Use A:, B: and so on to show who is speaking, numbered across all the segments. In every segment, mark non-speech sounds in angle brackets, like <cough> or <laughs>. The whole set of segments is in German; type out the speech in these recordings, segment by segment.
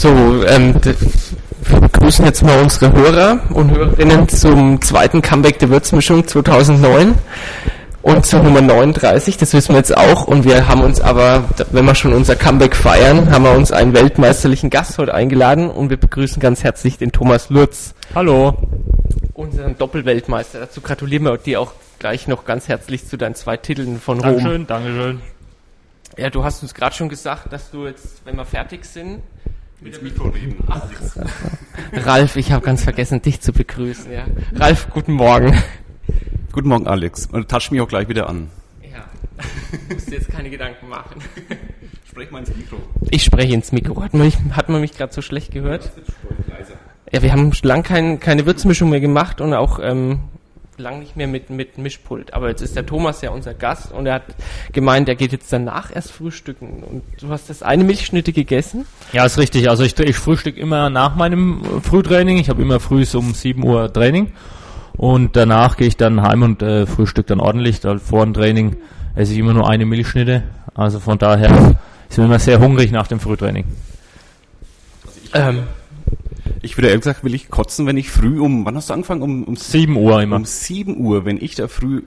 A: So, ähm, wir begrüßen jetzt mal unsere Hörer und Hörerinnen zum zweiten Comeback der Würzmischung 2009 und zur Nummer 39, das wissen wir jetzt auch. Und wir haben uns aber, wenn wir schon unser Comeback feiern, haben wir uns einen weltmeisterlichen Gast heute eingeladen und wir begrüßen ganz herzlich den Thomas Lutz.
B: Hallo.
A: Unseren Doppelweltmeister. Dazu gratulieren wir dir auch gleich noch ganz herzlich zu deinen zwei Titeln von
B: Rom. Dankeschön, Dankeschön.
A: Ja, du hast uns gerade schon gesagt, dass du jetzt, wenn wir fertig sind,
B: mit Mikro reden.
A: Ralf, ich habe ganz vergessen, dich zu begrüßen. Ja. Ralf, guten Morgen.
B: Guten Morgen, Alex. Und touch mich auch gleich wieder an.
A: Ja, du musst dir jetzt keine Gedanken machen.
B: Sprech mal ins Mikro.
A: Ich spreche ins Mikro. Hat man mich, hat man mich gerade so schlecht gehört? Ja, wir haben lang kein, keine Würzmischung mehr gemacht und auch ähm, lang nicht mehr mit, mit Mischpult. Aber jetzt ist der Thomas ja unser Gast und er hat gemeint, er geht jetzt danach erst frühstücken. Und du hast das eine Milchschnitte gegessen?
B: Ja, ist richtig. Also ich, ich frühstück immer nach meinem Frühtraining. Ich habe immer früh um 7 Uhr Training. Und danach gehe ich dann heim und äh, frühstück dann ordentlich. Da vor dem Training esse ich immer nur eine Milchschnitte. Also von daher ist mir immer sehr hungrig nach dem Frühtraining.
A: Ähm,
B: ich würde ehrlich gesagt, will ich kotzen, wenn ich früh um, wann hast du angefangen? Um, um 7 Uhr immer. Um 7 Uhr, wenn ich da früh,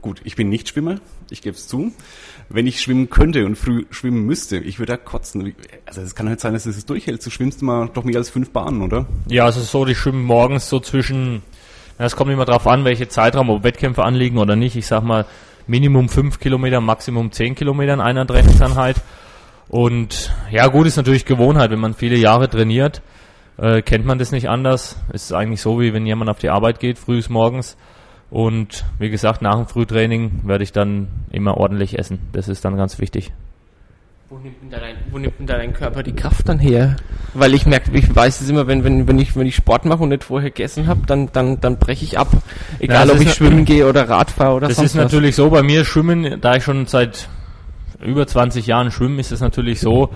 B: gut, ich bin nicht Schwimmer, ich gebe es zu. Wenn ich schwimmen könnte und früh schwimmen müsste, ich würde da kotzen. Also es kann halt sein, dass es durchhält. Du schwimmst mal doch mehr als fünf Bahnen, oder? Ja, also so, ich schwimme morgens so zwischen, es kommt immer drauf an, welche Zeitraum, ob Wettkämpfe anliegen oder nicht. Ich sag mal, Minimum fünf Kilometer, Maximum zehn Kilometer in einer Trainingseinheit. Und ja, gut ist natürlich Gewohnheit, wenn man viele Jahre trainiert äh, kennt man das nicht anders. Es ist eigentlich so, wie wenn jemand auf die Arbeit geht, frühs morgens. Und wie gesagt, nach dem Frühtraining werde ich dann immer ordentlich essen. Das ist dann ganz wichtig.
A: Wo nimmt denn dein, wo nimmt denn dein Körper die Kraft dann her? Weil ich merke, ich weiß es immer, wenn, wenn, wenn ich, wenn ich Sport mache und nicht vorher gegessen habe, dann, dann, dann breche ich ab. Egal, Na, ob ich schwimmen gehe oder Rad fahre oder
B: Das ist natürlich so, bei mir schwimmen, da ich schon seit über 20 Jahren schwimme, ist es natürlich so,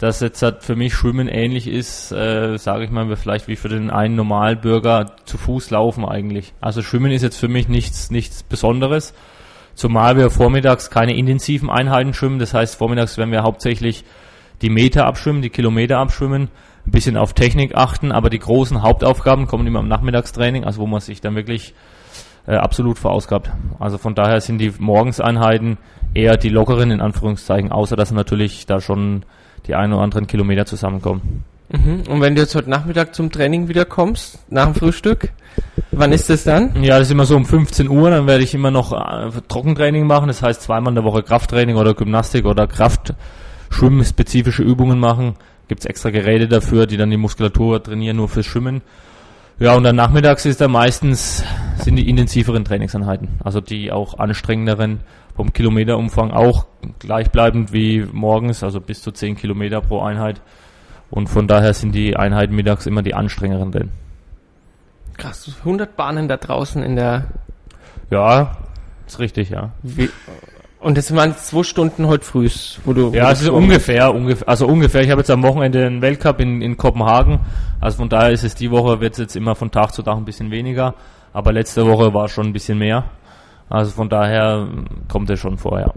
B: dass jetzt halt für mich Schwimmen ähnlich ist, äh, sage ich mal, vielleicht wie für den einen Normalbürger zu Fuß laufen eigentlich. Also Schwimmen ist jetzt für mich nichts, nichts Besonderes, zumal wir vormittags keine intensiven Einheiten schwimmen. Das heißt, vormittags werden wir hauptsächlich die Meter abschwimmen, die Kilometer abschwimmen, ein bisschen auf Technik achten, aber die großen Hauptaufgaben kommen immer am Nachmittagstraining, also wo man sich dann wirklich äh, absolut verausgabt. Also von daher sind die Morgenseinheiten eher die lockeren in Anführungszeichen, außer dass natürlich da schon die ein oder anderen Kilometer zusammenkommen.
A: Mhm. Und wenn du jetzt heute Nachmittag zum Training wieder kommst, nach dem Frühstück, wann ist das dann?
B: Ja, das ist immer so um 15 Uhr, dann werde ich immer noch äh, Trockentraining machen, das heißt zweimal in der Woche Krafttraining oder Gymnastik oder Kraftschwimmspezifische Übungen machen. Gibt es extra Geräte dafür, die dann die Muskulatur trainieren, nur fürs Schwimmen. Ja, und dann nachmittags ist da meistens, sind die intensiveren Trainingseinheiten, also die auch anstrengenderen vom Kilometerumfang auch gleichbleibend wie morgens, also bis zu 10 Kilometer pro Einheit. Und von daher sind die Einheiten mittags immer die anstrengenderen.
A: Krass, 100 Bahnen da draußen in der...
B: Ja, ist richtig, ja. Wie,
A: und das waren zwei Stunden heute früh,
B: wo du. Ja, es ist ungefähr, ungefähr, also ungefähr. Ich habe jetzt am Wochenende einen Weltcup in, in Kopenhagen. Also von daher ist es die Woche wird es jetzt immer von Tag zu Tag ein bisschen weniger. Aber letzte Woche war schon ein bisschen mehr. Also von daher kommt es schon vorher.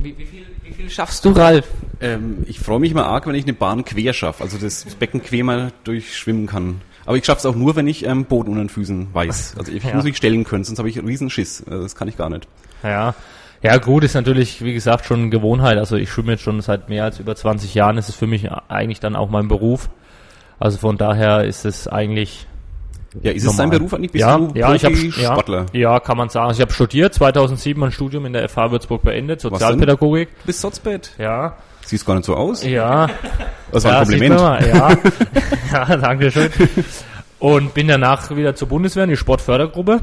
A: Wie, wie, viel, wie viel schaffst du, Ralf?
B: Ähm, ich freue mich mal arg, wenn ich eine Bahn quer schaffe, also das Becken quer mal durchschwimmen kann. Aber ich schaffe es auch nur, wenn ich ähm, Boden unter den Füßen weiß. Also ich <laughs> ja. muss mich stellen können, sonst habe ich einen riesen Schiss. Also das kann ich gar nicht. Ja, ja, gut, ist natürlich, wie gesagt, schon Gewohnheit. Also ich schwimme jetzt schon seit mehr als über 20 Jahren. Es ist für mich eigentlich dann auch mein Beruf. Also von daher ist es eigentlich.
A: Ja, ist normal. es dein Beruf eigentlich?
B: Bist ja, ja, ich habe ja, ja, kann man sagen. Also ich habe studiert, 2007 mein Studium in der FH Würzburg beendet, Sozialpädagogik.
A: Bis Sotzbett.
B: Ja.
A: Siehst gar nicht so aus.
B: Ja.
A: Das war ein Kompliment.
B: Ja. <laughs> ja, danke schön. Und bin danach wieder zur Bundeswehr in die Sportfördergruppe.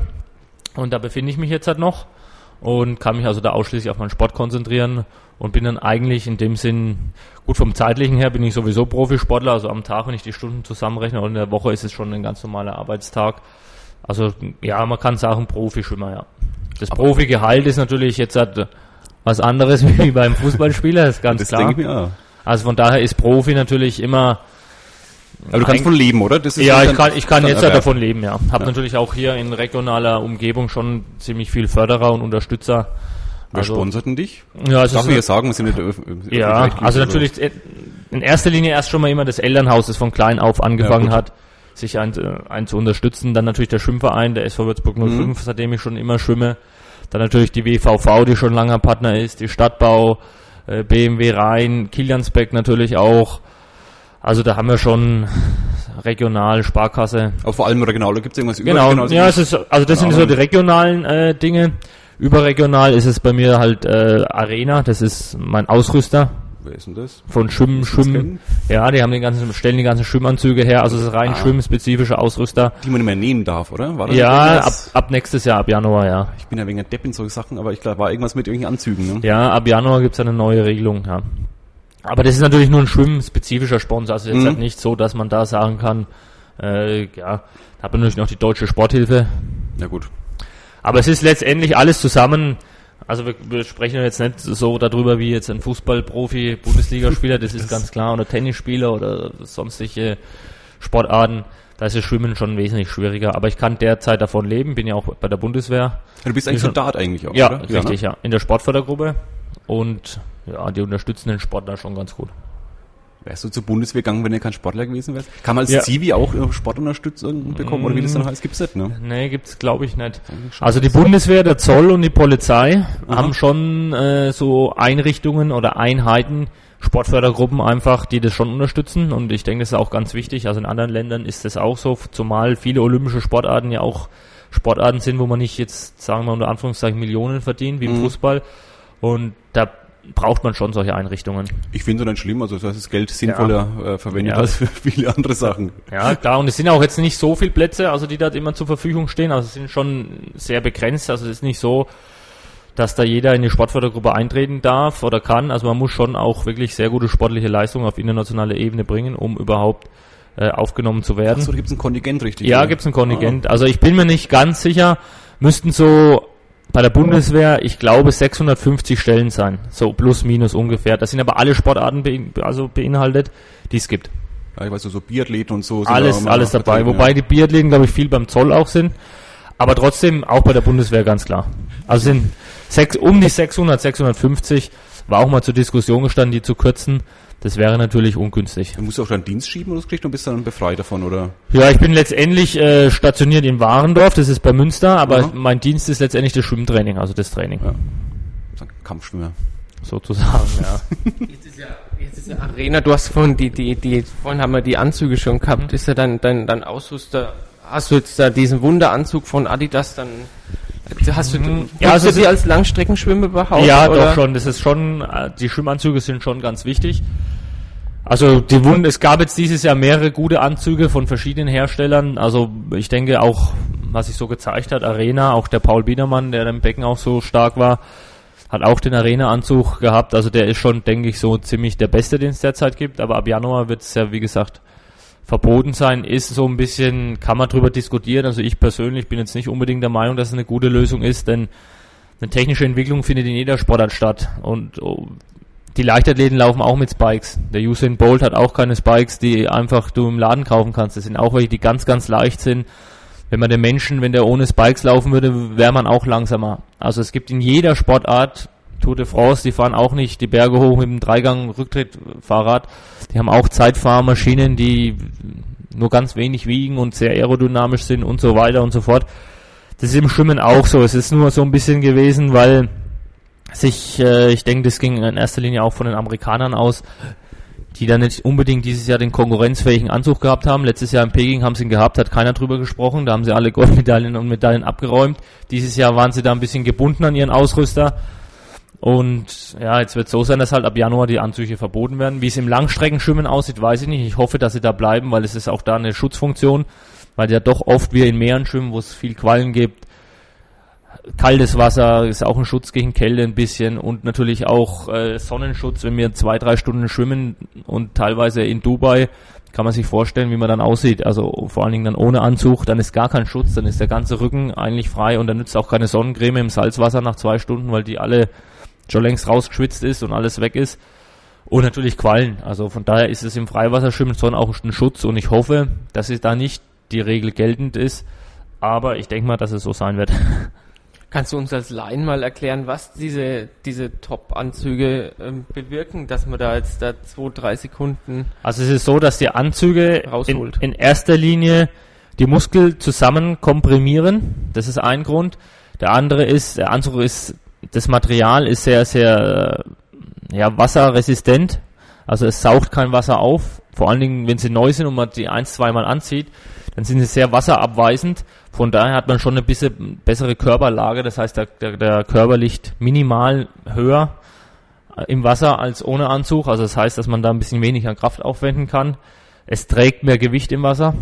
B: Und da befinde ich mich jetzt halt noch und kann mich also da ausschließlich auf meinen Sport konzentrieren und bin dann eigentlich in dem Sinn, gut vom zeitlichen her bin ich sowieso Profisportler, also am Tag, wenn ich die Stunden zusammenrechne und in der Woche ist es schon ein ganz normaler Arbeitstag. Also ja, man kann sagen Profischwimmer, ja. Das Profigehalt ist natürlich jetzt halt was anderes <laughs> wie beim Fußballspieler, ist ganz das klar. Denke ich mir auch. Also von daher ist Profi natürlich immer
A: aber du kannst von leben, oder?
B: ja, ich kann, ich kann jetzt ja davon leben, ja. Hab ja. natürlich auch hier in regionaler Umgebung schon ziemlich viel Förderer und Unterstützer.
A: Wer also, sponsorten dich?
B: Ja, also
A: Darf ich ja sagen, wir sind nicht
B: Ja, also natürlich, äh, in erster Linie erst schon mal immer das Elternhaus, das von klein auf angefangen ja, hat, sich ein, äh, ein zu unterstützen. Dann natürlich der Schwimmverein, der SV Würzburg 05, mhm. seitdem ich schon immer schwimme. Dann natürlich die WVV, die schon langer Partner ist, die Stadtbau, äh, BMW Rhein, Kiliansbeck natürlich auch. Also da haben wir schon regional, Sparkasse.
C: Aber vor allem regional, da gibt es irgendwas
B: Genau, ja, es ist, also das sind so die regionalen äh, Dinge. Überregional ist es bei mir halt äh, Arena, das ist mein Ausrüster.
C: Wer ist denn das?
B: Von Schwimmen, Schwimmen. Ja, die haben den ganzen, stellen die ganzen Schwimmanzüge her, also es ist rein ah. schwimmspezifischer Ausrüster.
C: Die man nicht mehr nähen darf, oder?
B: War das ja, ab, ab nächstes Jahr, ab Januar, ja.
C: Ich bin ja wegen der Depp in solche Sachen, aber ich glaube, war irgendwas mit irgendwelchen Anzügen,
B: ne? Ja, ab Januar gibt's eine neue Regelung, ja. Aber das ist natürlich nur ein schwimmspezifischer Sponsor, also jetzt mhm. halt nicht so, dass man da sagen kann, äh, ja, da hat man natürlich noch die deutsche Sporthilfe.
C: Ja gut.
B: Aber es ist letztendlich alles zusammen, also wir, wir sprechen jetzt nicht so darüber wie jetzt ein Fußballprofi, Bundesligaspieler, das ist ganz klar, oder Tennisspieler oder sonstige Sportarten. Da ist das Schwimmen schon wesentlich schwieriger. Aber ich kann derzeit davon leben, bin ja auch bei der Bundeswehr.
C: Du bist eigentlich Soldat eigentlich auch,
B: ja, oder? Richtig, ja, ne? ja. In der Sportfördergruppe. Und ja, die unterstützen den Sportler schon ganz gut.
C: Wärst du zur Bundeswehr gegangen, wenn du kein Sportler gewesen wärst? Kann man als ja. Zivi auch Sportunterstützung bekommen oder wie das dann heißt? Gibt's das, ne?
B: Nee, gibt's glaube ich nicht. Also die Bundeswehr, der Zoll und die Polizei Aha. haben schon äh, so Einrichtungen oder Einheiten, Sportfördergruppen einfach, die das schon unterstützen und ich denke, das ist auch ganz wichtig. Also in anderen Ländern ist das auch so, zumal viele olympische Sportarten ja auch Sportarten sind, wo man nicht jetzt, sagen wir unter Anführungszeichen, Millionen verdient, wie im mhm. Fußball. Und da braucht man schon solche Einrichtungen.
C: Ich finde es nicht schlimm, also das das Geld sinnvoller ja. äh, verwendet ja. als für viele andere Sachen.
B: Ja, klar, und es sind auch jetzt nicht so viele Plätze, also die da immer zur Verfügung stehen, also es sind schon sehr begrenzt, also es ist nicht so, dass da jeder in die Sportfördergruppe eintreten darf oder kann, also man muss schon auch wirklich sehr gute sportliche Leistungen auf internationaler Ebene bringen, um überhaupt äh, aufgenommen zu werden. Achso,
C: da gibt es ein Kontingent, richtig?
B: Ja, gibt es ein Kontingent. Ah. Also ich bin mir nicht ganz sicher, müssten so bei der Bundeswehr, ich glaube, 650 Stellen sein. So plus minus ungefähr. Das sind aber alle Sportarten bein also beinhaltet, die es gibt.
C: Ja, ich weiß so Biathleten und so.
B: Alles, alles dabei. Vertreten, Wobei ja. die Biathleten, glaube ich, viel beim Zoll auch sind. Aber trotzdem auch bei der Bundeswehr ganz klar. Also sind sechs, um die 600, 650 war auch mal zur Diskussion gestanden, die zu kürzen. Das wäre natürlich ungünstig.
C: Du musst auch deinen Dienst schieben oder das kriegst du bist dann befreit davon, oder?
B: Ja, ich bin letztendlich äh, stationiert in Warendorf, das ist bei Münster, aber Aha. mein Dienst ist letztendlich das Schwimmtraining, also das Training. Ja.
C: Kampfschwimmer.
B: Sozusagen, ja. <laughs> jetzt, ist ja jetzt ist ja Arena, du hast vorhin die, die, die, vorhin haben wir die Anzüge schon gehabt, mhm. ist ja dein, dein, dein Ausrüster, hast du jetzt da diesen Wunderanzug von Adidas dann Hast du, mhm. ja, also du die als Langstreckenschwimmer behauptet? Ja, oder? doch schon. Das ist schon, äh, die Schwimmanzüge sind schon ganz wichtig. Also die Wund, es gab jetzt dieses Jahr mehrere gute Anzüge von verschiedenen Herstellern. Also ich denke auch, was sich so gezeigt hat, Arena, auch der Paul Biedermann, der im Becken auch so stark war, hat auch den Arena-Anzug gehabt. Also der ist schon, denke ich, so ziemlich der beste, den es derzeit gibt. Aber ab Januar wird es ja, wie gesagt, verboten sein ist so ein bisschen, kann man drüber diskutieren. Also ich persönlich bin jetzt nicht unbedingt der Meinung, dass es eine gute Lösung ist, denn eine technische Entwicklung findet in jeder Sportart statt. Und oh, die Leichtathleten laufen auch mit Spikes. Der Usain Bolt hat auch keine Spikes, die einfach du im Laden kaufen kannst. Das sind auch welche, die ganz, ganz leicht sind. Wenn man den Menschen, wenn der ohne Spikes laufen würde, wäre man auch langsamer. Also es gibt in jeder Sportart Tour de France, die fahren auch nicht die Berge hoch mit dem Dreigang-Rücktrittfahrrad. Die haben auch Zeitfahrmaschinen, die nur ganz wenig wiegen und sehr aerodynamisch sind und so weiter und so fort. Das ist im Schwimmen auch so. Es ist nur so ein bisschen gewesen, weil sich, äh, ich denke, das ging in erster Linie auch von den Amerikanern aus, die dann nicht unbedingt dieses Jahr den konkurrenzfähigen Anzug gehabt haben. Letztes Jahr in Peking haben sie ihn gehabt, hat keiner drüber gesprochen. Da haben sie alle <laughs> Goldmedaillen und Medaillen abgeräumt. Dieses Jahr waren sie da ein bisschen gebunden an ihren Ausrüster. Und ja, jetzt wird es so sein, dass halt ab Januar die Anzüge verboten werden. Wie es im Langstreckenschwimmen aussieht, weiß ich nicht. Ich hoffe, dass sie da bleiben, weil es ist auch da eine Schutzfunktion, weil ja doch oft wir in Meeren schwimmen, wo es viel Quallen gibt. Kaltes Wasser ist auch ein Schutz gegen Kälte ein bisschen und natürlich auch äh, Sonnenschutz, wenn wir zwei, drei Stunden schwimmen und teilweise in Dubai kann man sich vorstellen, wie man dann aussieht. Also vor allen Dingen dann ohne Anzug, dann ist gar kein Schutz, dann ist der ganze Rücken eigentlich frei und dann nützt auch keine Sonnencreme im Salzwasser nach zwei Stunden, weil die alle schon längst rausgeschwitzt ist und alles weg ist. Und natürlich Quallen. Also von daher ist es im Freiwasserschwimmen schon auch ein Schutz und ich hoffe, dass es da nicht die Regel geltend ist. Aber ich denke mal, dass es so sein wird. <laughs>
A: Kannst du uns als Laien mal erklären, was diese, diese Top-Anzüge ähm, bewirken, dass man da jetzt da zwei, drei Sekunden.
B: Also es ist so, dass die Anzüge rausholt. In, in erster Linie die Muskel zusammen komprimieren. Das ist ein Grund. Der andere ist, der Anzug ist, das Material ist sehr, sehr, äh, ja, wasserresistent. Also es saugt kein Wasser auf. Vor allen Dingen, wenn sie neu sind und man die ein, zweimal anzieht, dann sind sie sehr wasserabweisend. Von daher hat man schon eine bisschen bessere Körperlage. Das heißt, der, der, der Körper liegt minimal höher äh, im Wasser als ohne Anzug. Also das heißt, dass man da ein bisschen weniger Kraft aufwenden kann. Es trägt mehr Gewicht im Wasser.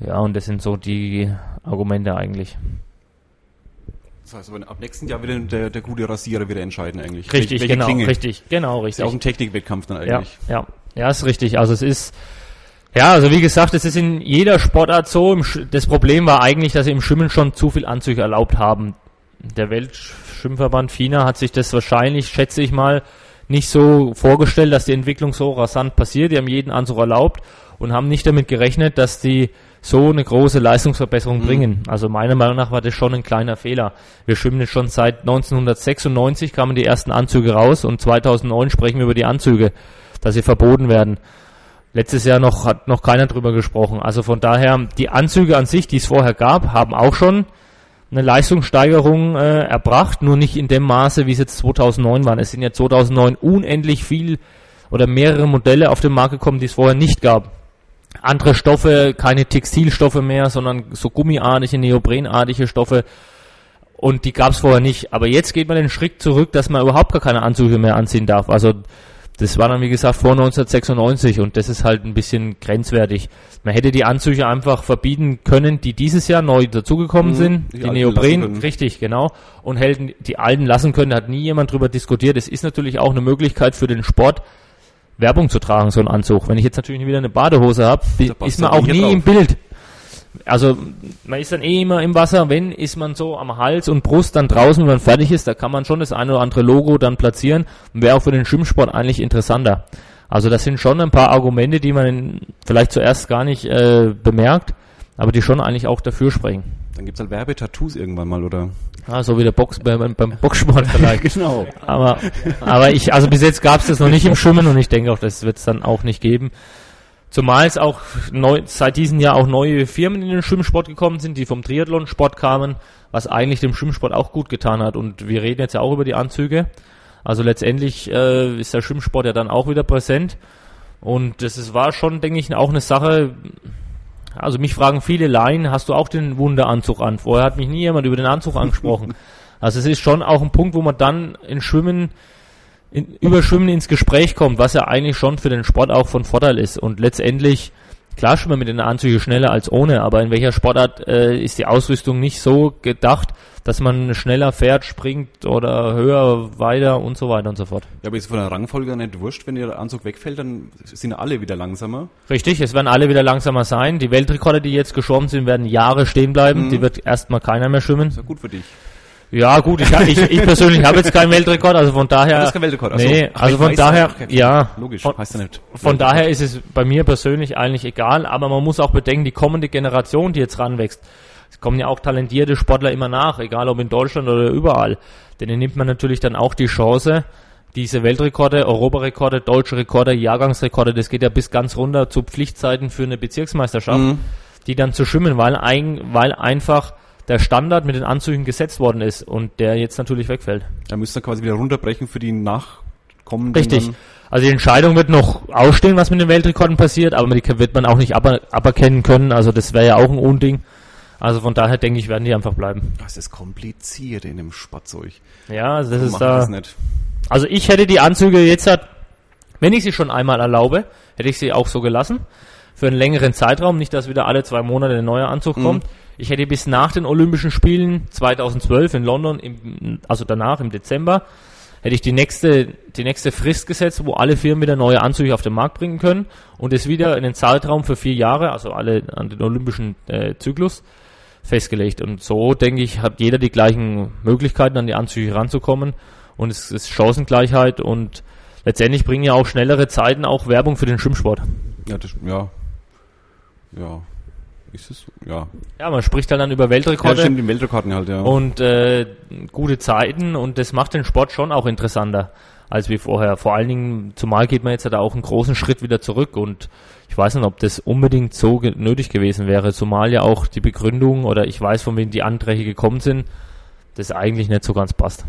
B: Ja, und das sind so die Argumente eigentlich.
C: Das heißt aber ab nächsten Jahr wieder der, der gute Rasierer wieder entscheiden eigentlich.
B: Richtig, Welche genau, Klinge? richtig, genau, richtig.
C: Ist auch ein Technikwettkampf dann eigentlich.
B: Ja, ja, ja, ist richtig. Also es ist, ja, also wie gesagt, es ist in jeder Sportart so. Das Problem war eigentlich, dass sie im Schwimmen schon zu viel Anzüge erlaubt haben. Der Weltschwimmverband FINA hat sich das wahrscheinlich, schätze ich mal, nicht so vorgestellt, dass die Entwicklung so rasant passiert. Die haben jeden Anzug erlaubt und haben nicht damit gerechnet, dass die so eine große Leistungsverbesserung mhm. bringen. Also meiner Meinung nach war das schon ein kleiner Fehler. Wir schwimmen jetzt schon seit 1996 kamen die ersten Anzüge raus und 2009 sprechen wir über die Anzüge, dass sie verboten werden. Letztes Jahr noch hat noch keiner drüber gesprochen. Also von daher, die Anzüge an sich, die es vorher gab, haben auch schon eine Leistungssteigerung äh, erbracht, nur nicht in dem Maße, wie es jetzt 2009 waren. Es sind ja 2009 unendlich viel oder mehrere Modelle auf den Markt gekommen, die es vorher nicht gab andere Stoffe, keine Textilstoffe mehr, sondern so gummiartige, neoprenartige Stoffe. Und die gab es vorher nicht. Aber jetzt geht man den Schritt zurück, dass man überhaupt gar keine Anzüge mehr anziehen darf. Also das war dann, wie gesagt, vor 1996 und das ist halt ein bisschen grenzwertig. Man hätte die Anzüge einfach verbieten können, die dieses Jahr neu dazugekommen mhm, sind, die, die Neopren, richtig, genau, und hätten die alten lassen können, hat nie jemand drüber diskutiert. Das ist natürlich auch eine Möglichkeit für den Sport, Werbung zu tragen, so ein Anzug. Wenn ich jetzt natürlich wieder eine Badehose habe, ist man auch nie drauf. im Bild. Also man ist dann eh immer im Wasser, wenn ist man so am Hals und Brust dann draußen, wenn man fertig ist, da kann man schon das eine oder andere Logo dann platzieren und wäre auch für den Schwimmsport eigentlich interessanter. Also das sind schon ein paar Argumente, die man vielleicht zuerst gar nicht äh, bemerkt, aber die schon eigentlich auch dafür sprechen.
C: Dann gibt's halt Werbetattoos irgendwann mal, oder?
B: Ah, so wie der Box beim, beim Boxsport vielleicht. <laughs> genau. Aber, aber ich, also bis jetzt gab's das noch nicht im Schwimmen und ich denke auch, das wird's dann auch nicht geben. Zumal es auch neu, seit diesem Jahr auch neue Firmen in den Schwimmsport gekommen sind, die vom Triathlon-Sport kamen, was eigentlich dem Schwimmsport auch gut getan hat. Und wir reden jetzt ja auch über die Anzüge. Also letztendlich äh, ist der Schwimmsport ja dann auch wieder präsent. Und das ist, war schon, denke ich, auch eine Sache, also mich fragen viele Laien, hast du auch den Wunderanzug an? Vorher hat mich nie jemand über den Anzug angesprochen. <laughs> also es ist schon auch ein Punkt, wo man dann in Schwimmen, in, über Schwimmen ins Gespräch kommt, was ja eigentlich schon für den Sport auch von Vorteil ist. Und letztendlich, klar schwimmen mit den Anzügen schneller als ohne, aber in welcher Sportart äh, ist die Ausrüstung nicht so gedacht, dass man schneller fährt, springt oder höher, weiter und so weiter und so fort.
C: Ja, aber ist von der Rangfolge nicht wurscht, wenn der Anzug wegfällt, dann sind alle wieder langsamer.
B: Richtig, es werden alle wieder langsamer sein. Die Weltrekorde, die jetzt geschwommen sind, werden Jahre stehen bleiben. Mhm. Die wird erstmal keiner mehr schwimmen.
C: Ist ja gut für dich.
B: Ja, gut, ich, ich, ich persönlich habe jetzt keinen <laughs> Weltrekord, also von daher. Das ist kein Weltrekord, also, nee, also von daher, ja. Logisch, von, heißt ja nicht. Von daher ist es bei mir persönlich eigentlich egal, aber man muss auch bedenken, die kommende Generation, die jetzt ranwächst, es kommen ja auch talentierte Sportler immer nach, egal ob in Deutschland oder überall. Denen nimmt man natürlich dann auch die Chance, diese Weltrekorde, Europarekorde, deutsche Rekorde, Jahrgangsrekorde, das geht ja bis ganz runter zu Pflichtzeiten für eine Bezirksmeisterschaft, mhm. die dann zu schwimmen, weil, ein, weil einfach der Standard mit den Anzügen gesetzt worden ist und der jetzt natürlich wegfällt.
C: Da müsste quasi wieder runterbrechen für die Nachkommenden.
B: Richtig. Also die Entscheidung wird noch ausstehen, was mit den Weltrekorden passiert, aber die wird man auch nicht aber, aberkennen können. Also das wäre ja auch ein Unding. Also von daher denke ich, werden die einfach bleiben.
C: Das ist kompliziert in dem Spatzzeug.
B: Ja, also das ist da. Das nicht. Also ich hätte die Anzüge jetzt halt, wenn ich sie schon einmal erlaube, hätte ich sie auch so gelassen. Für einen längeren Zeitraum, nicht dass wieder alle zwei Monate ein neuer Anzug mhm. kommt. Ich hätte bis nach den Olympischen Spielen 2012 in London, im, also danach im Dezember, hätte ich die nächste, die nächste Frist gesetzt, wo alle Firmen wieder neue Anzüge auf den Markt bringen können und es wieder in den Zeitraum für vier Jahre, also alle an den olympischen äh, Zyklus, festgelegt. Und so, denke ich, hat jeder die gleichen Möglichkeiten, an die Anzüge ranzukommen. Und es ist Chancengleichheit und letztendlich bringen ja auch schnellere Zeiten auch Werbung für den Schwimmsport.
C: Ja, das, ja. Ja.
B: Ist es, ja. Ja, man spricht halt dann über Weltrekorde. Ja,
C: stimmt, die Weltrekorden halt, ja.
B: Und äh, gute Zeiten und das macht den Sport schon auch interessanter als wie vorher. Vor allen Dingen, zumal geht man jetzt halt auch einen großen Schritt wieder zurück und ich weiß nicht, ob das unbedingt so ge nötig gewesen wäre, zumal ja auch die Begründung oder ich weiß, von wem die Anträge gekommen sind, das eigentlich nicht so ganz passt.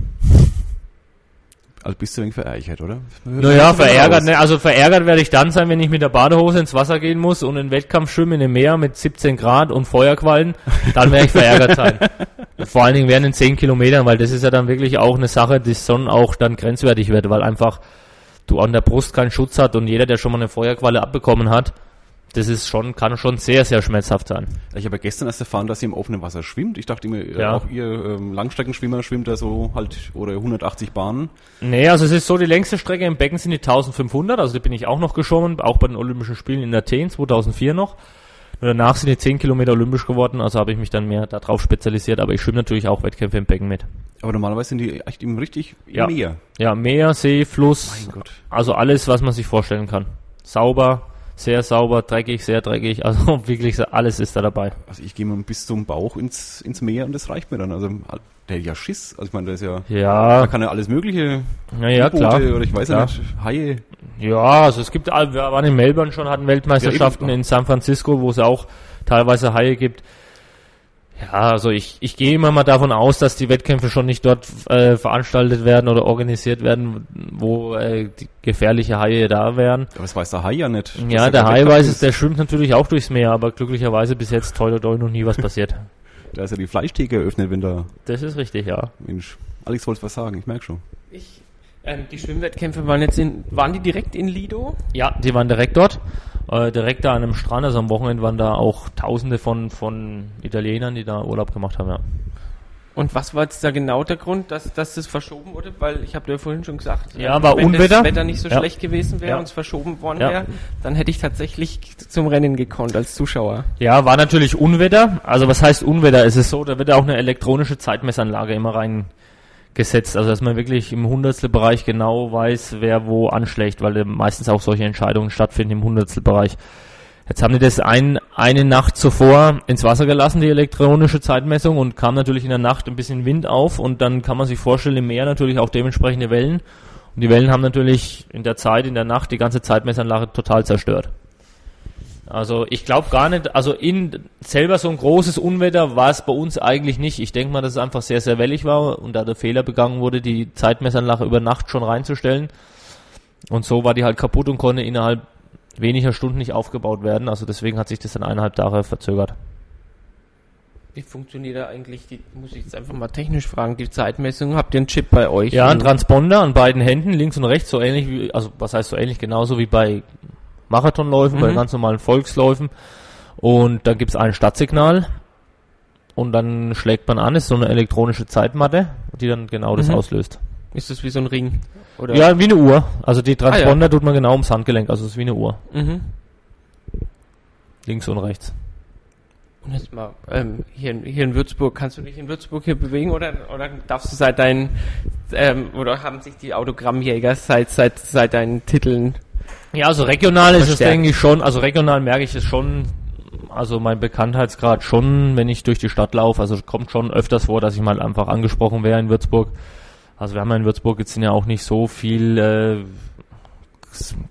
C: Also bist du ein wenig verärgert, oder?
B: Naja, verärgert, ne, also verärgert werde ich dann sein, wenn ich mit der Badehose ins Wasser gehen muss und einen Wettkampf schwimmen in dem Meer mit 17 Grad und Feuerquallen, dann werde ich verärgert sein. <laughs> Vor allen Dingen während den 10 Kilometern, weil das ist ja dann wirklich auch eine Sache, die schon auch dann grenzwertig wird, weil einfach du an der Brust keinen Schutz hat und jeder, der schon mal eine Feuerqualle abbekommen hat, das ist schon, kann schon sehr, sehr schmerzhaft sein.
C: Ich habe ja gestern erst erfahren, dass ihr im offenen Wasser schwimmt. Ich dachte immer, äh, ja. auch ihr ähm, Langstreckenschwimmer schwimmt da so halt, oder 180 Bahnen.
B: Nee, also es ist so, die längste Strecke im Becken sind die 1500, also da bin ich auch noch geschwommen, auch bei den Olympischen Spielen in Athen 2004 noch. Und danach sind die 10 Kilometer olympisch geworden, also habe ich mich dann mehr darauf spezialisiert, aber ich schwimme natürlich auch Wettkämpfe im Becken mit.
C: Aber normalerweise sind die echt eben richtig
B: ja. Meer. Ja, Meer, See, Fluss, mein Gott. also alles, was man sich vorstellen kann. Sauber, sehr sauber, dreckig, sehr dreckig, <laughs> also wirklich alles ist da dabei.
C: Also ich gehe mal bis zum Bauch ins, ins Meer und das reicht mir dann. Also der hat ja Schiss, also ich meine, der ist ja,
B: ja.
C: da kann ja alles mögliche,
B: ja, ja klar.
C: oder ich weiß ja nicht,
B: Haie. Ja, also es gibt, wir waren in Melbourne schon, hatten Weltmeisterschaften ja, in San Francisco, wo es auch teilweise Haie gibt. Ja, also ich, ich gehe immer mal davon aus, dass die Wettkämpfe schon nicht dort äh, veranstaltet werden oder organisiert werden, wo äh, die gefährliche Haie da wären.
C: Aber das weiß der Hai ja nicht.
B: Ja, der Hai weiß es, der schwimmt natürlich auch durchs Meer, aber glücklicherweise bis jetzt toi toi toi noch nie was passiert. <laughs>
C: da ist ja die Fleischtheke eröffnet, wenn da...
B: Das ist richtig, ja.
C: Mensch, Alex wollte was sagen, ich merke schon.
A: Ich, ähm, die Schwimmwettkämpfe waren jetzt in, waren die direkt in Lido?
B: Ja, die waren direkt dort äh, direkt da an einem Strand, also am Wochenende waren da auch Tausende von, von Italienern, die da Urlaub gemacht haben, ja.
A: Und was war jetzt da genau der Grund, dass, dass das verschoben wurde? Weil ich habe dir vorhin schon gesagt,
B: ja, war wenn Unwetter.
A: das Wetter nicht so ja. schlecht gewesen wäre ja. und es verschoben worden ja. wäre, dann hätte ich tatsächlich zum Rennen gekonnt als Zuschauer.
B: Ja, war natürlich Unwetter. Also was heißt Unwetter? Es ist so, da wird auch eine elektronische Zeitmessanlage immer rein gesetzt. Also dass man wirklich im Hundertstelbereich genau weiß, wer wo anschlägt, weil meistens auch solche Entscheidungen stattfinden im Hundertstelbereich. Jetzt haben die das ein, eine Nacht zuvor ins Wasser gelassen, die elektronische Zeitmessung, und kam natürlich in der Nacht ein bisschen Wind auf und dann kann man sich vorstellen, im Meer natürlich auch dementsprechende Wellen. Und die Wellen haben natürlich in der Zeit, in der Nacht die ganze Zeitmessanlage total zerstört. Also ich glaube gar nicht, also in selber so ein großes Unwetter war es bei uns eigentlich nicht. Ich denke mal, dass es einfach sehr, sehr wellig war und da der Fehler begangen wurde, die Zeitmessanlage über Nacht schon reinzustellen. Und so war die halt kaputt und konnte innerhalb weniger Stunden nicht aufgebaut werden. Also deswegen hat sich das dann eineinhalb Tage verzögert.
A: Wie funktioniert da eigentlich die, muss ich jetzt einfach mal technisch fragen, die Zeitmessung? Habt ihr einen Chip bei euch?
B: Ja, ein Transponder an beiden Händen, links und rechts, so ähnlich wie, also was heißt so ähnlich, genauso wie bei Marathonläufen, mhm. bei ganz normalen Volksläufen. Und dann gibt es ein Stadtsignal und dann schlägt man an, ist so eine elektronische Zeitmatte, die dann genau das mhm. auslöst.
A: Ist das wie so ein Ring?
B: Oder? Ja, wie eine Uhr. Also die Transponder ah, ja. tut man genau ums Handgelenk, also es ist wie eine Uhr. Mhm. Links und rechts.
A: Und jetzt mal, ähm, hier, in, hier in Würzburg, kannst du dich in Würzburg hier bewegen oder, oder darfst du seit deinen, ähm, oder haben sich die Autogrammjäger seit, seit, seit deinen Titeln
B: ja, also regional ist es, denke ich, schon, also regional merke ich es schon, also mein Bekanntheitsgrad schon, wenn ich durch die Stadt laufe, also es kommt schon öfters vor, dass ich mal einfach angesprochen wäre in Würzburg. Also wir haben ja in Würzburg jetzt sind ja auch nicht so viel äh,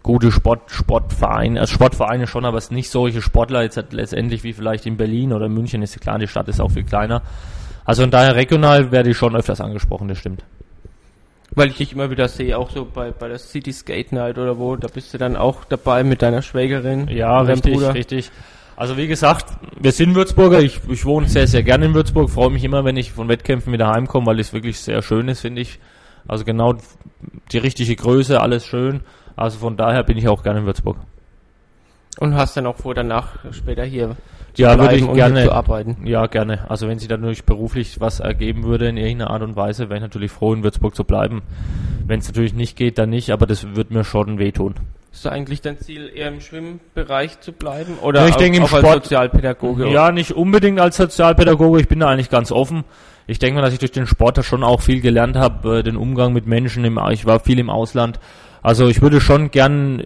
B: gute Sport, Sportvereine, also Sportvereine schon, aber es sind nicht solche Sportler jetzt letztendlich wie vielleicht in Berlin oder München ist ja klar, die Stadt ist auch viel kleiner. Also von daher regional werde ich schon öfters angesprochen, das stimmt.
A: Weil ich dich immer wieder sehe, auch so bei, bei der City Skate Night oder wo, da bist du dann auch dabei mit deiner Schwägerin.
B: Ja, richtig, Bruder. richtig. Also wie gesagt, wir sind Würzburger, ich, ich wohne sehr, sehr gerne in Würzburg, freue mich immer, wenn ich von Wettkämpfen wieder heimkomme, weil es wirklich sehr schön ist, finde ich. Also genau die richtige Größe, alles schön. Also von daher bin ich auch gerne in Würzburg.
A: Und hast dann auch vor, danach später hier
B: ja, würde ich gerne zu arbeiten. Ja, gerne. Also wenn sich dadurch beruflich was ergeben würde in irgendeiner Art und Weise, wäre ich natürlich froh, in Würzburg zu bleiben. Wenn es natürlich nicht geht, dann nicht, aber das wird mir schon wehtun.
A: Ist da eigentlich dein Ziel, eher im Schwimmbereich zu bleiben? Oder
B: ja, ich auch, denke im Sport,
A: als Sozialpädagoge?
B: Ja, nicht unbedingt als Sozialpädagoge. Ich bin da eigentlich ganz offen. Ich denke mal, dass ich durch den Sport da schon auch viel gelernt habe, äh, den Umgang mit Menschen. Im, ich war viel im Ausland. Also ich würde schon gern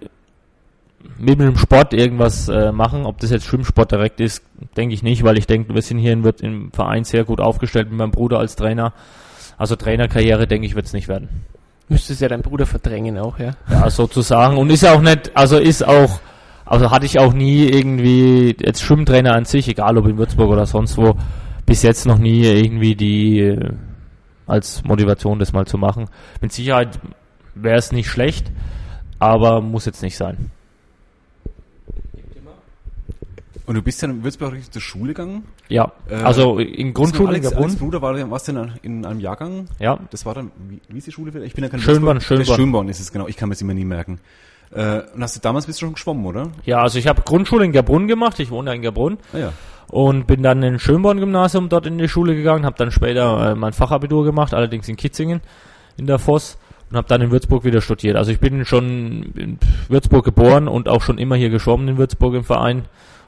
B: mit dem Sport irgendwas äh, machen. Ob das jetzt Schwimmsport direkt ist, denke ich nicht, weil ich denke, wir sind hier in, im Verein sehr gut aufgestellt mit meinem Bruder als Trainer. Also Trainerkarriere, denke ich, wird es nicht werden.
A: Müsstest ja dein Bruder verdrängen auch, ja?
B: Ja, sozusagen. Und ist auch nicht, also ist auch, also hatte ich auch nie irgendwie, jetzt Schwimmtrainer an sich, egal ob in Würzburg oder sonst wo, bis jetzt noch nie irgendwie die, äh, als Motivation das mal zu machen. Mit Sicherheit wäre es nicht schlecht, aber muss jetzt nicht sein.
C: Und du bist dann in Würzburg zur Schule gegangen?
B: Ja, äh, also in Grundschule
C: Alex, in Alex Bruder war, warst du in, in einem Jahrgang?
B: Ja.
C: Das war dann, wie, wie ist die Schule? Ich bin ja kein
B: Schönborn, Schönborn.
C: Schönborn ist es, genau. Ich kann mir es immer nie merken. Äh, und hast du damals bist du schon geschwommen, oder?
B: Ja, also ich habe Grundschule in Gerbrunn gemacht. Ich wohne in Gerbrunn.
C: Ah, ja.
B: Und bin dann in Schönborn Gymnasium dort in die Schule gegangen, habe dann später äh, mein Fachabitur gemacht, allerdings in Kitzingen in der Voss und habe dann in Würzburg wieder studiert. Also ich bin schon in Würzburg geboren und auch schon immer hier geschwommen in Würzburg im Verein.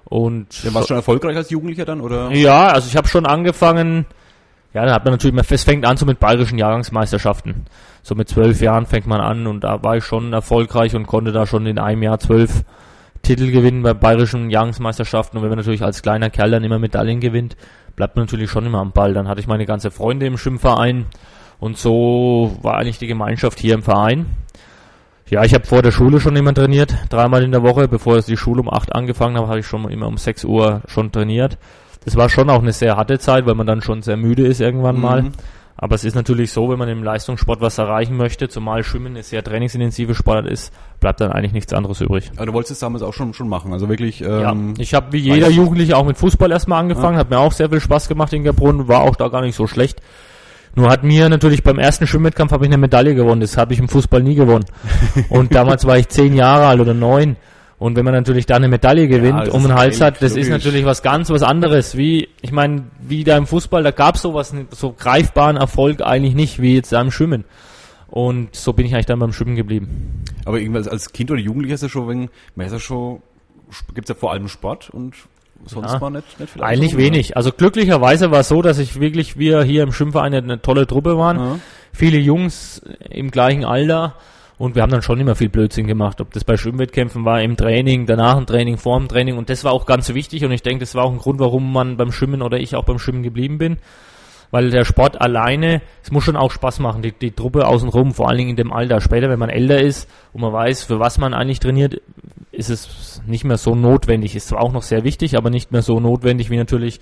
B: Und
C: ja, warst du schon erfolgreich als Jugendlicher dann, oder?
B: Ja, also ich habe schon angefangen, ja, da hat man natürlich, es fängt an so mit bayerischen Jahrgangsmeisterschaften. So mit zwölf Jahren fängt man an und da war ich schon erfolgreich und konnte da schon in einem Jahr zwölf Titel gewinnen bei bayerischen Jahrgangsmeisterschaften. Und wenn man natürlich als kleiner Kerl dann immer Medaillen gewinnt, bleibt man natürlich schon immer am Ball. Dann hatte ich meine ganze Freunde im Schwimmverein und so war eigentlich die Gemeinschaft hier im Verein. Ja, ich habe vor der Schule schon immer trainiert, dreimal in der Woche. Bevor die Schule um acht angefangen habe, habe ich schon immer um sechs Uhr schon trainiert. Das war schon auch eine sehr harte Zeit, weil man dann schon sehr müde ist irgendwann mhm. mal. Aber es ist natürlich so, wenn man im Leistungssport was erreichen möchte, zumal Schwimmen eine sehr trainingsintensive Sportart ist, bleibt dann eigentlich nichts anderes übrig.
C: Aber du wolltest es damals auch schon, schon machen, also wirklich. Ähm,
B: ja, ich habe wie jeder Jugendliche auch mit Fußball erstmal angefangen, ja. hat mir auch sehr viel Spaß gemacht in Gerbrunn, war auch da gar nicht so schlecht. Nur hat mir natürlich beim ersten Schwimmwettkampf habe ich eine Medaille gewonnen. Das habe ich im Fußball nie gewonnen. <laughs> Und damals war ich zehn Jahre alt oder neun. Und wenn man natürlich da eine Medaille gewinnt, ja, um den Hals hat, das logisch. ist natürlich was ganz was anderes. Wie, ich meine, wie da im Fußball, da gab es sowas, so greifbaren Erfolg eigentlich nicht, wie jetzt da im Schwimmen. Und so bin ich eigentlich dann beim Schwimmen geblieben.
C: Aber irgendwas als Kind oder Jugendlicher ist ja schon, wenn, man ist ja schon, gibt's ja vor allem Sport und sonst ja,
B: war nicht, nicht viel Eigentlich so, wenig. Oder? Also glücklicherweise war es so, dass ich wirklich, wir hier im Schwimmverein eine tolle Truppe waren. Ja. Viele Jungs im gleichen Alter. Und wir haben dann schon immer viel Blödsinn gemacht, ob das bei Schwimmwettkämpfen war, im Training, danach im Training, vor dem Training. Und das war auch ganz wichtig. Und ich denke, das war auch ein Grund, warum man beim Schwimmen oder ich auch beim Schwimmen geblieben bin. Weil der Sport alleine, es muss schon auch Spaß machen, die, die Truppe außenrum, vor allen Dingen in dem Alter. Später, wenn man älter ist und man weiß, für was man eigentlich trainiert, ist es nicht mehr so notwendig. Ist zwar auch noch sehr wichtig, aber nicht mehr so notwendig wie natürlich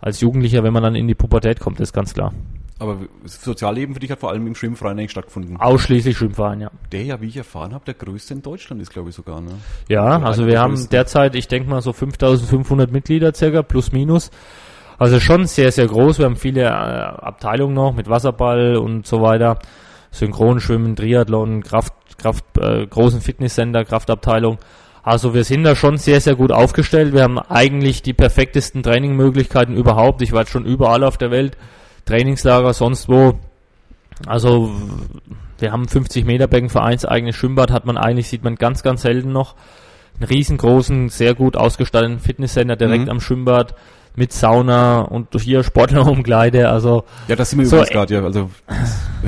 B: als Jugendlicher, wenn man dann in die Pubertät kommt, ist ganz klar.
C: Aber das Sozialleben für dich hat vor allem im Schwimmverein eigentlich stattgefunden.
B: Ausschließlich Schwimmverein, ja.
C: Der ja, wie ich erfahren habe, der größte in Deutschland ist, glaube ich, sogar. Ne?
B: Ja, also, wir haben größten. derzeit, ich denke mal, so 5500 Mitglieder circa, plus minus. Also schon sehr, sehr groß. Wir haben viele äh, Abteilungen noch mit Wasserball und so weiter. Synchronschwimmen, Triathlon, Kraft, Kraft, äh, großen Fitnesscenter, Kraftabteilung. Also wir sind da schon sehr, sehr gut aufgestellt. Wir haben eigentlich die perfektesten Trainingmöglichkeiten überhaupt. Ich war jetzt schon überall auf der Welt, Trainingslager, sonst wo. Also wir haben 50 Meter Becken, vereinseigenes Schwimmbad hat man eigentlich, sieht man ganz, ganz selten noch. Einen riesengroßen, sehr gut ausgestatteten Fitnesscenter direkt mhm. am Schwimmbad mit Sauna und hier Sportlerumkleide, <laughs> also.
C: Ja, das sind wir so übrigens gerade, ja, also,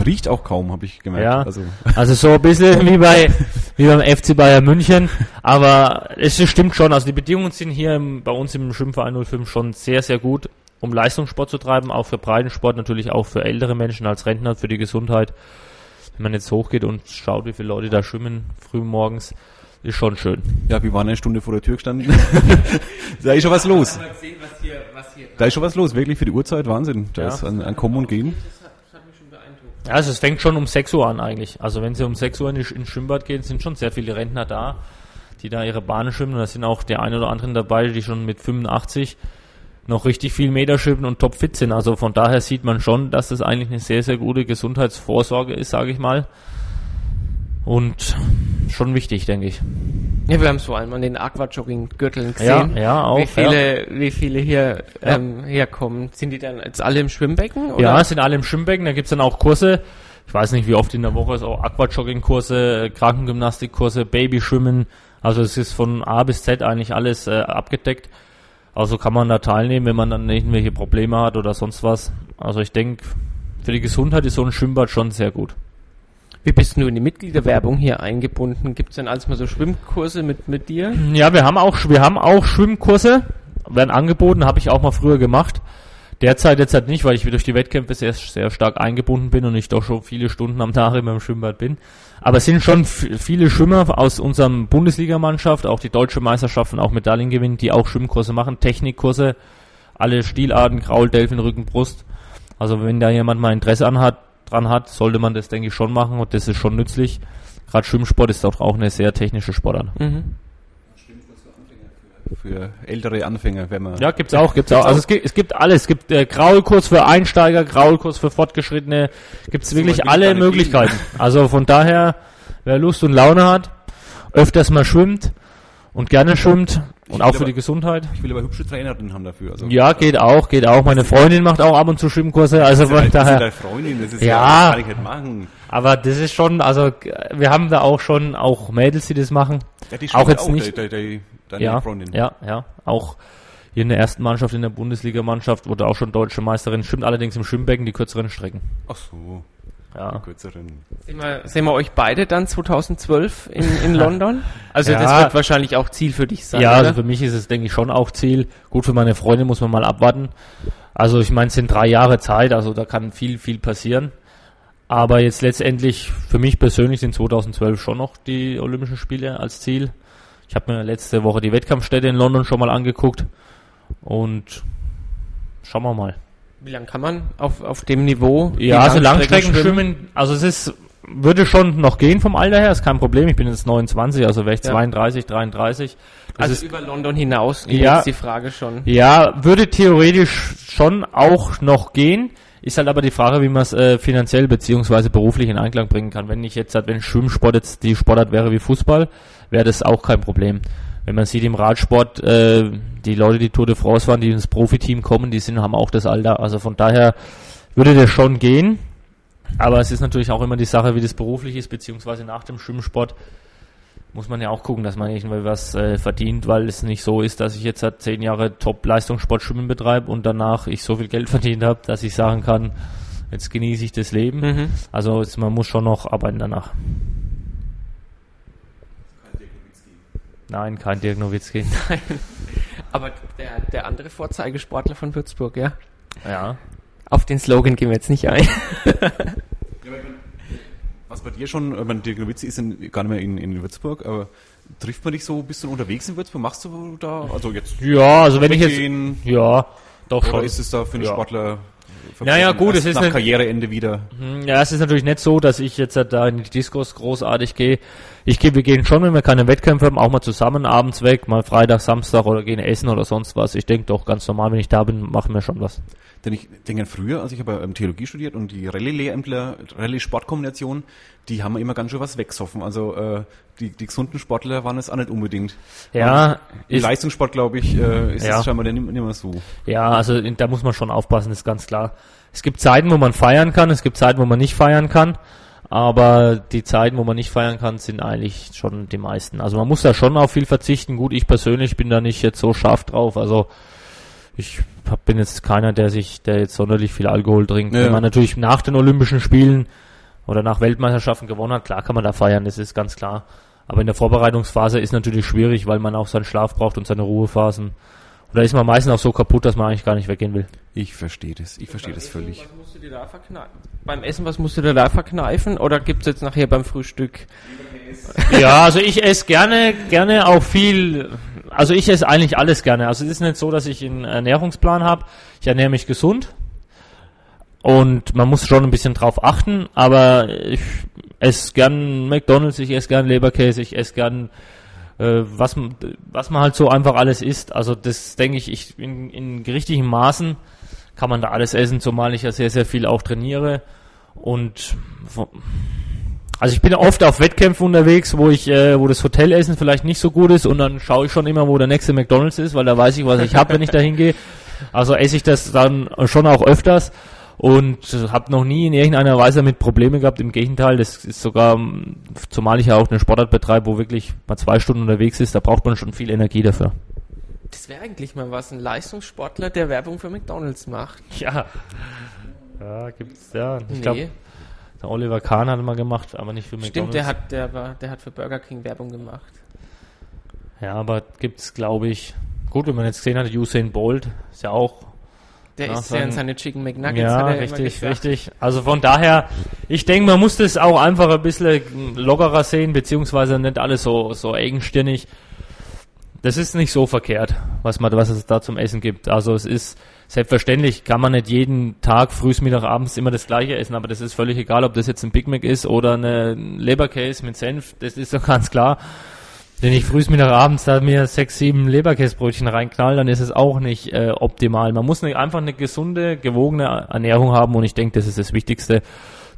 C: riecht auch kaum, habe ich gemerkt.
B: Ja, also. also so ein bisschen wie bei, <laughs> wie beim FC Bayern München, aber es stimmt schon, also die Bedingungen sind hier im, bei uns im Schwimmverein 05 schon sehr, sehr gut, um Leistungssport zu treiben, auch für Breitensport, natürlich auch für ältere Menschen als Rentner, für die Gesundheit. Wenn man jetzt hochgeht und schaut, wie viele Leute da schwimmen früh morgens, ist schon schön.
C: Ja, wir waren eine Stunde vor der Tür gestanden. <laughs> da ist schon was los. da ist schon was los, wirklich für die Uhrzeit, Wahnsinn. Da ja. ist ein, ein Kommen und Gehen.
B: Ja, also es fängt schon um 6 Uhr an eigentlich. Also wenn sie um 6 Uhr in ins Schwimmbad gehen, sind schon sehr viele Rentner da, die da ihre Bahnen schwimmen. Und da sind auch der eine oder andere dabei, die schon mit 85 noch richtig viel Meter schwimmen und topfit sind. Also von daher sieht man schon, dass das eigentlich eine sehr, sehr gute Gesundheitsvorsorge ist, sage ich mal. Und schon wichtig, denke ich.
A: Ja, wir haben es vor allem an den Aquajogging-Gürteln gesehen.
B: Ja, ja, auch.
A: Wie viele, ja. wie viele hier ja. ähm, herkommen. Sind die dann jetzt alle im Schwimmbecken?
B: Oder? Ja, sind alle im Schwimmbecken. Da gibt's dann auch Kurse. Ich weiß nicht, wie oft in der Woche es auch Aquajogging-Kurse, Krankengymnastik-Kurse, Babyschwimmen. Also es ist von A bis Z eigentlich alles äh, abgedeckt. Also kann man da teilnehmen, wenn man dann irgendwelche Probleme hat oder sonst was. Also ich denke, für die Gesundheit ist so ein Schwimmbad schon sehr gut.
A: Wie bist du in die Mitgliederwerbung hier eingebunden? Gibt es denn alles mal so Schwimmkurse mit, mit dir?
B: Ja, wir haben auch, wir haben auch Schwimmkurse, werden angeboten, habe ich auch mal früher gemacht. Derzeit jetzt halt nicht, weil ich durch die Wettkämpfe sehr, sehr stark eingebunden bin und ich doch schon viele Stunden am Tag immer im Schwimmbad bin. Aber es sind schon viele Schwimmer aus unserem Bundesligamannschaft, auch die deutsche Meisterschaften, auch Medaillen gewinnen, die auch Schwimmkurse machen, Technikkurse, alle Stilarten, Kraul, Delfin, Rücken, Brust. Also wenn da jemand mal Interesse an hat, dran hat, sollte man das, denke ich, schon machen und das ist schon nützlich. Gerade Schwimmsport ist doch auch eine sehr technische Sportart. Mhm
C: für ältere Anfänger, wenn man.
B: Ja, gibt's auch, gibt's, gibt's auch. Also es gibt, es gibt alles. Es gibt äh, Graulkurs für Einsteiger, Graulkurs für Fortgeschrittene. Gibt's wirklich alle Möglichkeiten. <laughs> Also von daher, wer Lust und Laune hat, öfters mal schwimmt und gerne schwimmt und auch für aber, die Gesundheit.
C: Ich will aber hübsche Trainerinnen haben dafür.
B: Also ja, geht auch, geht auch. Meine Freundin macht auch ab und zu Schwimmkurse. Also von halt, daher. Freundin, das ist ja, ja kann ich nicht machen. Aber das ist schon, also wir haben da auch schon auch Mädels, die das machen. Ja, die auch jetzt auch, nicht. Der, der, deine ja, Freundin. Ja, ja, auch hier in der ersten Mannschaft, in der Bundesligamannschaft, wurde auch schon deutsche Meisterin, schwimmt allerdings im Schwimmbecken die kürzeren Strecken.
C: Ach so.
A: Ja. Kürzeren. Sehen wir, sehen wir euch beide dann 2012 in, in <laughs> London? Also ja. das wird wahrscheinlich auch Ziel für dich sein.
B: Ja, oder? also für mich ist es, denke ich, schon auch Ziel. Gut, für meine Freunde muss man mal abwarten. Also ich meine, es sind drei Jahre Zeit, also da kann viel, viel passieren. Aber jetzt letztendlich, für mich persönlich sind 2012 schon noch die Olympischen Spiele als Ziel. Ich habe mir letzte Woche die Wettkampfstätte in London schon mal angeguckt und schauen wir mal.
A: Wie lange kann man auf, auf dem Niveau?
B: Ja, also Langstrecken schwimmen, also es ist, würde schon noch gehen vom Alter her, ist kein Problem. Ich bin jetzt 29, also wäre ich ja. 32, 33.
A: Das also ist, über London hinaus
B: ja, die Frage schon. Ja, würde theoretisch schon auch noch gehen. Ist halt aber die Frage, wie man es äh, finanziell beziehungsweise beruflich in Einklang bringen kann. Wenn ich jetzt, halt, wenn Schwimmsport jetzt die Sportart wäre wie Fußball, wäre das auch kein Problem. Wenn man sieht im Radsport, äh, die Leute, die Tour de France waren, die ins Profiteam kommen, die sind, haben auch das Alter. Also von daher würde das schon gehen. Aber es ist natürlich auch immer die Sache, wie das beruflich ist, beziehungsweise nach dem Schwimmsport muss man ja auch gucken, dass man irgendwie was äh, verdient, weil es nicht so ist, dass ich jetzt seit zehn Jahre Top-Leistungssport Schwimmen betreibe und danach ich so viel Geld <laughs> verdient habe, dass ich sagen kann, jetzt genieße ich das Leben. Mhm. Also es, man muss schon noch arbeiten danach. Nein, kein Dirk Nowitzki. <laughs> Nein.
A: Aber der, der andere Vorzeigesportler von Würzburg, ja?
B: Ja.
A: Auf den Slogan gehen wir jetzt nicht ein. <laughs>
C: Was bei dir schon, ich meine, Dirk Nowitzki ist in, gar nicht mehr in, in Würzburg, aber trifft man dich so, bist du unterwegs in Würzburg? Machst du da, also jetzt?
B: Ja, also wenn ich jetzt, ja,
C: doch schon. Oder ist es da für einen ja. Sportler
B: naja, gut, es ist
C: nach Karriereende wieder.
B: Hm, ja, es ist natürlich nicht so, dass ich jetzt da in die Discos großartig gehe. Ich gehe, wir gehen schon, wenn wir keine Wettkämpfe haben, auch mal zusammen abends weg, mal Freitag, Samstag oder gehen essen oder sonst was. Ich denke doch ganz normal, wenn ich da bin, machen wir schon was.
C: Denn ich denke früher, als ich aber ähm, Theologie studiert und die Rallye-Lehrämtler, Rallye-Sportkombination, die haben immer ganz schön was wegsoffen. Also äh, die, die gesunden Sportler waren es auch nicht unbedingt.
B: Ja.
C: Im Leistungssport, glaube ich, äh, ist
B: ja.
C: es scheinbar nicht, nicht mehr so.
B: Ja, also da muss man schon aufpassen, ist ganz klar. Es gibt Zeiten, wo man feiern kann, es gibt Zeiten, wo man nicht feiern kann. Aber die Zeiten, wo man nicht feiern kann, sind eigentlich schon die meisten. Also man muss da schon auf viel verzichten. Gut, ich persönlich bin da nicht jetzt so scharf drauf. Also ich bin jetzt keiner, der sich, der jetzt sonderlich viel Alkohol trinkt. Ja. Wenn man natürlich nach den Olympischen Spielen oder nach Weltmeisterschaften gewonnen hat, klar kann man da feiern, das ist ganz klar. Aber in der Vorbereitungsphase ist natürlich schwierig, weil man auch seinen Schlaf braucht und seine Ruhephasen. Und da ist man meistens auch so kaputt, dass man eigentlich gar nicht weggehen will.
C: Ich verstehe das, ich verstehe das völlig.
A: Was musst du dir da verkneifen? Beim Essen, was musst du dir da verkneifen? Oder gibt's jetzt nachher beim Frühstück? <laughs>
B: Ja, also ich esse gerne, gerne auch viel, also ich esse eigentlich alles gerne. Also es ist nicht so, dass ich einen Ernährungsplan habe. Ich ernähre mich gesund. Und man muss schon ein bisschen drauf achten, aber ich esse gern McDonalds, ich esse gern Leberkäse, ich esse gern äh, was, was man halt so einfach alles isst. Also das denke ich, ich in, in richtigen Maßen kann man da alles essen, zumal ich ja sehr, sehr viel auch trainiere. Und also ich bin oft auf Wettkämpfen unterwegs, wo ich, äh, wo das Hotelessen vielleicht nicht so gut ist und dann schaue ich schon immer, wo der nächste McDonalds ist, weil da weiß ich, was ich habe, wenn ich da hingehe. <laughs> Also esse ich das dann schon auch öfters und habe noch nie in irgendeiner Weise damit Probleme gehabt. Im Gegenteil, das ist sogar, zumal ich ja auch eine Sportart betreibe, wo wirklich mal zwei Stunden unterwegs ist, da braucht man schon viel Energie dafür.
A: Das wäre eigentlich mal was, ein Leistungssportler, der Werbung für McDonalds macht. <laughs>
B: Ja. Ja, gibt's, ja. Ich nee. glaube, Der Oliver Kahn hat mal gemacht, aber nicht für
A: McDonald's. Stimmt, der hat, der war, der hat für Burger King Werbung gemacht.
B: Ja, aber gibt's, glaube ich, gut, wenn man jetzt gesehen hat, Usain Bolt ist ja auch.
A: Der isst ja seine Chicken McNuggets.
B: Ja, richtig, richtig. Also von daher, ich denke, man muss das auch einfach ein bisschen lockerer sehen, beziehungsweise nicht alles so, so engstirnig. Das ist nicht so verkehrt, was man, was es da zum Essen gibt. Also es ist, selbstverständlich kann man nicht jeden Tag frühs, Mittag, abends immer das gleiche essen, aber das ist völlig egal, ob das jetzt ein Big Mac ist oder eine Leberkäse mit Senf, das ist doch ganz klar. Wenn ich frühs, Mittag, abends da mir sechs, sieben Leberkäsebrötchen reinknall, dann ist es auch nicht äh, optimal. Man muss nicht einfach eine gesunde, gewogene Ernährung haben und ich denke, das ist das Wichtigste,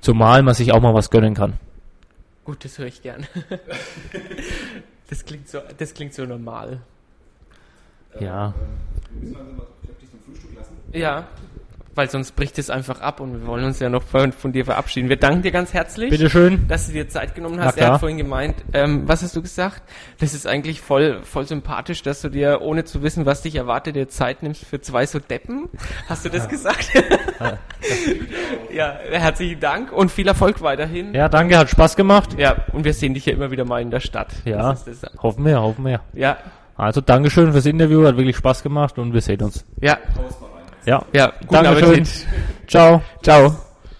B: zumal man sich auch mal was gönnen kann.
A: Gut, das höre ich gern. <laughs> das, klingt so, das klingt so normal.
B: Ja.
A: Ja weil sonst bricht es einfach ab und wir wollen uns ja noch von, von dir verabschieden. Wir danken dir ganz herzlich,
B: Bitteschön.
A: dass du dir Zeit genommen hast. Er hat vorhin gemeint, ähm, was hast du gesagt? Das ist eigentlich voll, voll sympathisch, dass du dir, ohne zu wissen, was dich erwartet, dir Zeit nimmst für zwei so Deppen. Hast du das ja. gesagt? ja, <laughs> herzlichen Dank und viel Erfolg weiterhin.
B: Ja, danke, hat Spaß gemacht.
A: Ja, und wir sehen dich ja immer wieder mal in der Stadt.
B: Ja, hoffen wir, hoffen wir.
A: Ja.
B: Also Dankeschön fürs Interview, hat wirklich Spaß gemacht und wir sehen uns.
A: Ja.
B: Ja.
A: Ja, guten Appetit.
B: Ciao.
A: Ciao.